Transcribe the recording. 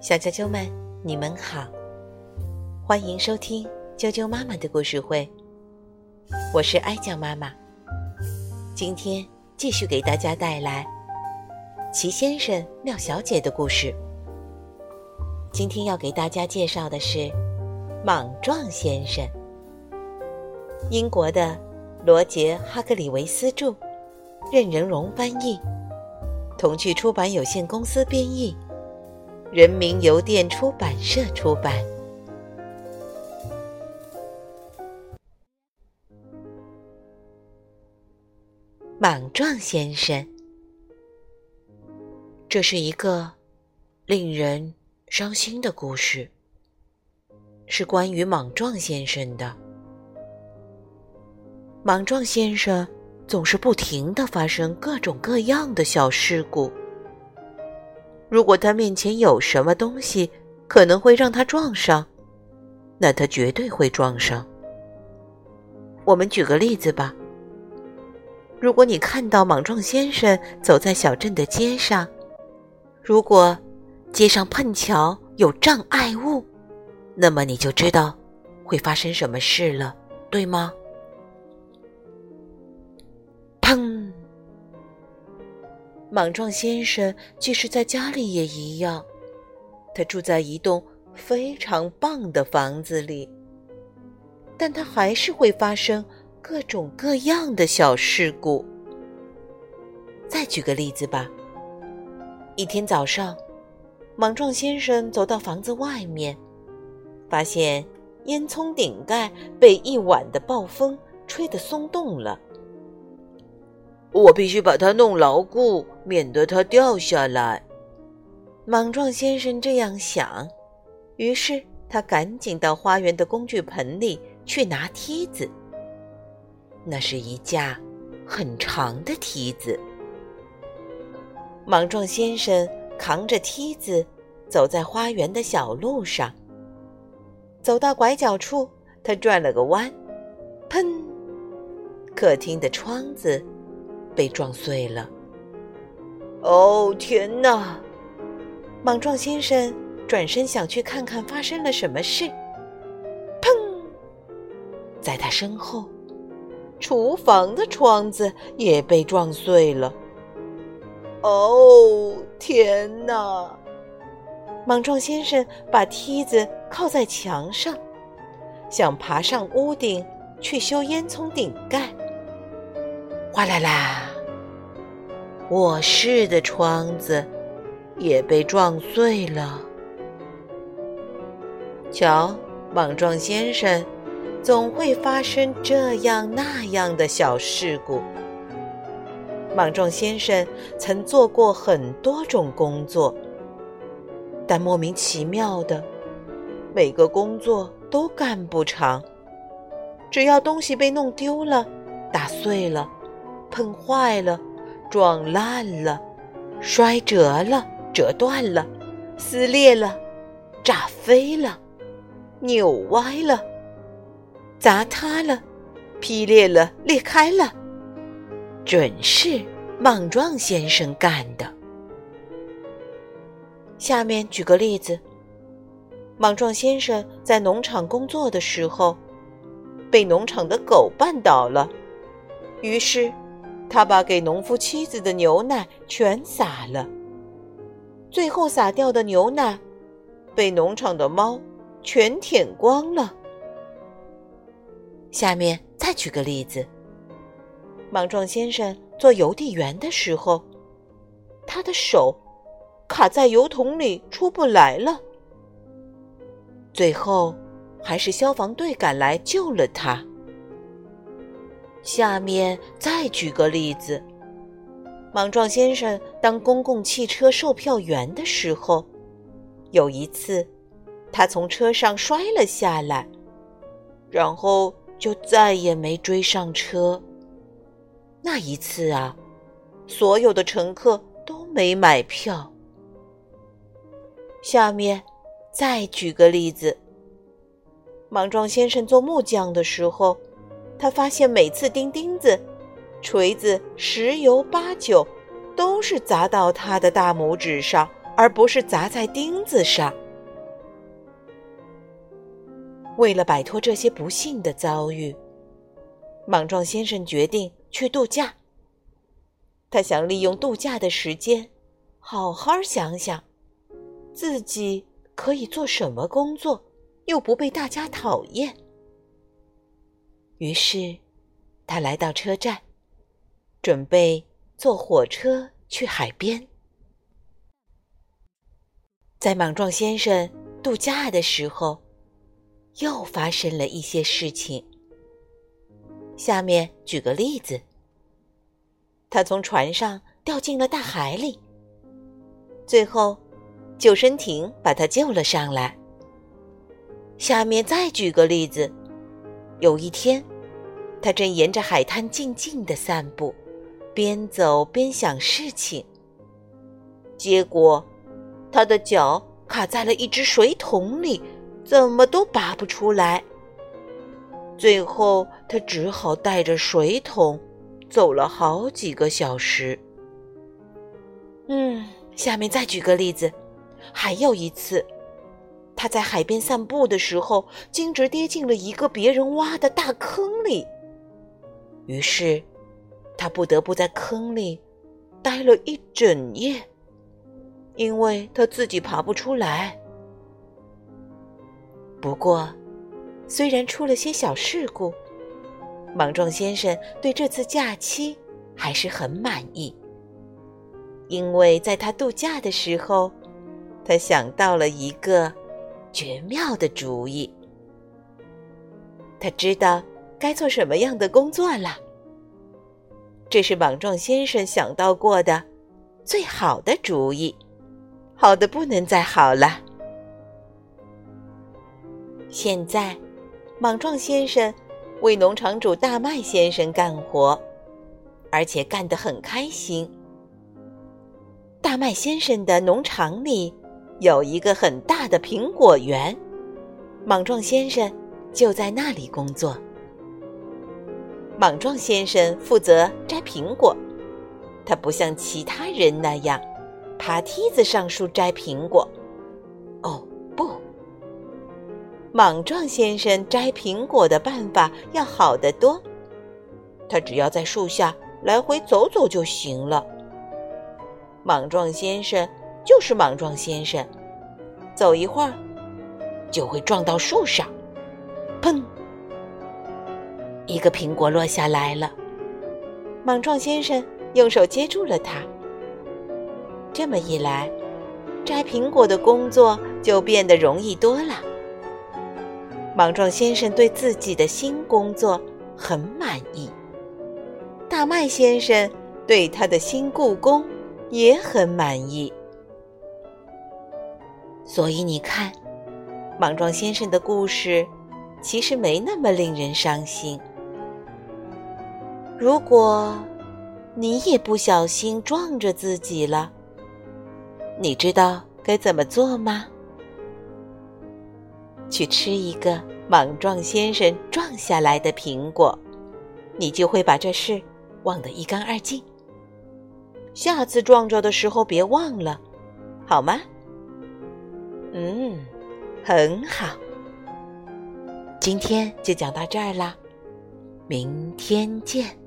小啾啾们，你们好，欢迎收听啾啾妈妈的故事会。我是哀酱妈妈，今天继续给大家带来齐先生、妙小姐的故事。今天要给大家介绍的是《莽撞先生》，英国的罗杰·哈格里维斯著，任仁荣翻译。童趣出版有限公司编译，人民邮电出版社出版。莽撞先生，这是一个令人伤心的故事，是关于莽撞先生的。莽撞先生。总是不停的发生各种各样的小事故。如果他面前有什么东西可能会让他撞上，那他绝对会撞上。我们举个例子吧。如果你看到莽撞先生走在小镇的街上，如果街上碰巧有障碍物，那么你就知道会发生什么事了，对吗？砰！莽撞先生即使在家里也一样，他住在一栋非常棒的房子里，但他还是会发生各种各样的小事故。再举个例子吧。一天早上，莽撞先生走到房子外面，发现烟囱顶盖被一晚的暴风吹得松动了。我必须把它弄牢固，免得它掉下来。莽撞先生这样想，于是他赶紧到花园的工具盆里去拿梯子。那是一架很长的梯子。莽撞先生扛着梯子走在花园的小路上，走到拐角处，他转了个弯，砰！客厅的窗子。被撞碎了！哦天哪！莽撞先生转身想去看看发生了什么事。砰！在他身后，厨房的窗子也被撞碎了。哦天哪！莽撞先生把梯子靠在墙上，想爬上屋顶去修烟囱顶盖。哗啦啦！卧室的窗子也被撞碎了。瞧，莽撞先生总会发生这样那样的小事故。莽撞先生曾做过很多种工作，但莫名其妙的，每个工作都干不长。只要东西被弄丢了、打碎了、碰坏了。撞烂了，摔折了，折断了，撕裂了，炸飞了，扭歪了，砸塌了，劈裂了，裂开了，准是莽撞先生干的。下面举个例子：莽撞先生在农场工作的时候，被农场的狗绊倒了，于是。他把给农夫妻子的牛奶全洒了，最后洒掉的牛奶被农场的猫全舔光了。下面再举个例子：莽撞先生做邮递员的时候，他的手卡在油桶里出不来了，最后还是消防队赶来救了他。下面再举个例子：莽撞先生当公共汽车售票员的时候，有一次，他从车上摔了下来，然后就再也没追上车。那一次啊，所有的乘客都没买票。下面再举个例子：莽撞先生做木匠的时候。他发现每次钉钉子，锤子十有八九都是砸到他的大拇指上，而不是砸在钉子上。为了摆脱这些不幸的遭遇，莽撞先生决定去度假。他想利用度假的时间，好好想想自己可以做什么工作，又不被大家讨厌。于是，他来到车站，准备坐火车去海边。在莽撞先生度假的时候，又发生了一些事情。下面举个例子。他从船上掉进了大海里，最后，救生艇把他救了上来。下面再举个例子：有一天，他正沿着海滩静静的散步，边走边想事情。结果，他的脚卡在了一只水桶里，怎么都拔不出来。最后，他只好带着水桶。走了好几个小时。嗯，下面再举个例子，还有一次，他在海边散步的时候，径直跌进了一个别人挖的大坑里。于是，他不得不在坑里待了一整夜，因为他自己爬不出来。不过，虽然出了些小事故。莽撞先生对这次假期还是很满意，因为在他度假的时候，他想到了一个绝妙的主意。他知道该做什么样的工作了。这是莽撞先生想到过的最好的主意，好的不能再好了。现在，莽撞先生。为农场主大麦先生干活，而且干得很开心。大麦先生的农场里有一个很大的苹果园，莽撞先生就在那里工作。莽撞先生负责摘苹果，他不像其他人那样爬梯子上树摘苹果。哦。不莽撞先生摘苹果的办法要好得多，他只要在树下来回走走就行了。莽撞先生就是莽撞先生，走一会儿就会撞到树上，砰！一个苹果落下来了。莽撞先生用手接住了它。这么一来，摘苹果的工作就变得容易多了。莽撞先生对自己的新工作很满意，大麦先生对他的新故宫也很满意。所以你看，莽撞先生的故事其实没那么令人伤心。如果你也不小心撞着自己了，你知道该怎么做吗？去吃一个莽撞先生撞下来的苹果，你就会把这事忘得一干二净。下次撞着的时候别忘了，好吗？嗯，很好。今天就讲到这儿啦，明天见。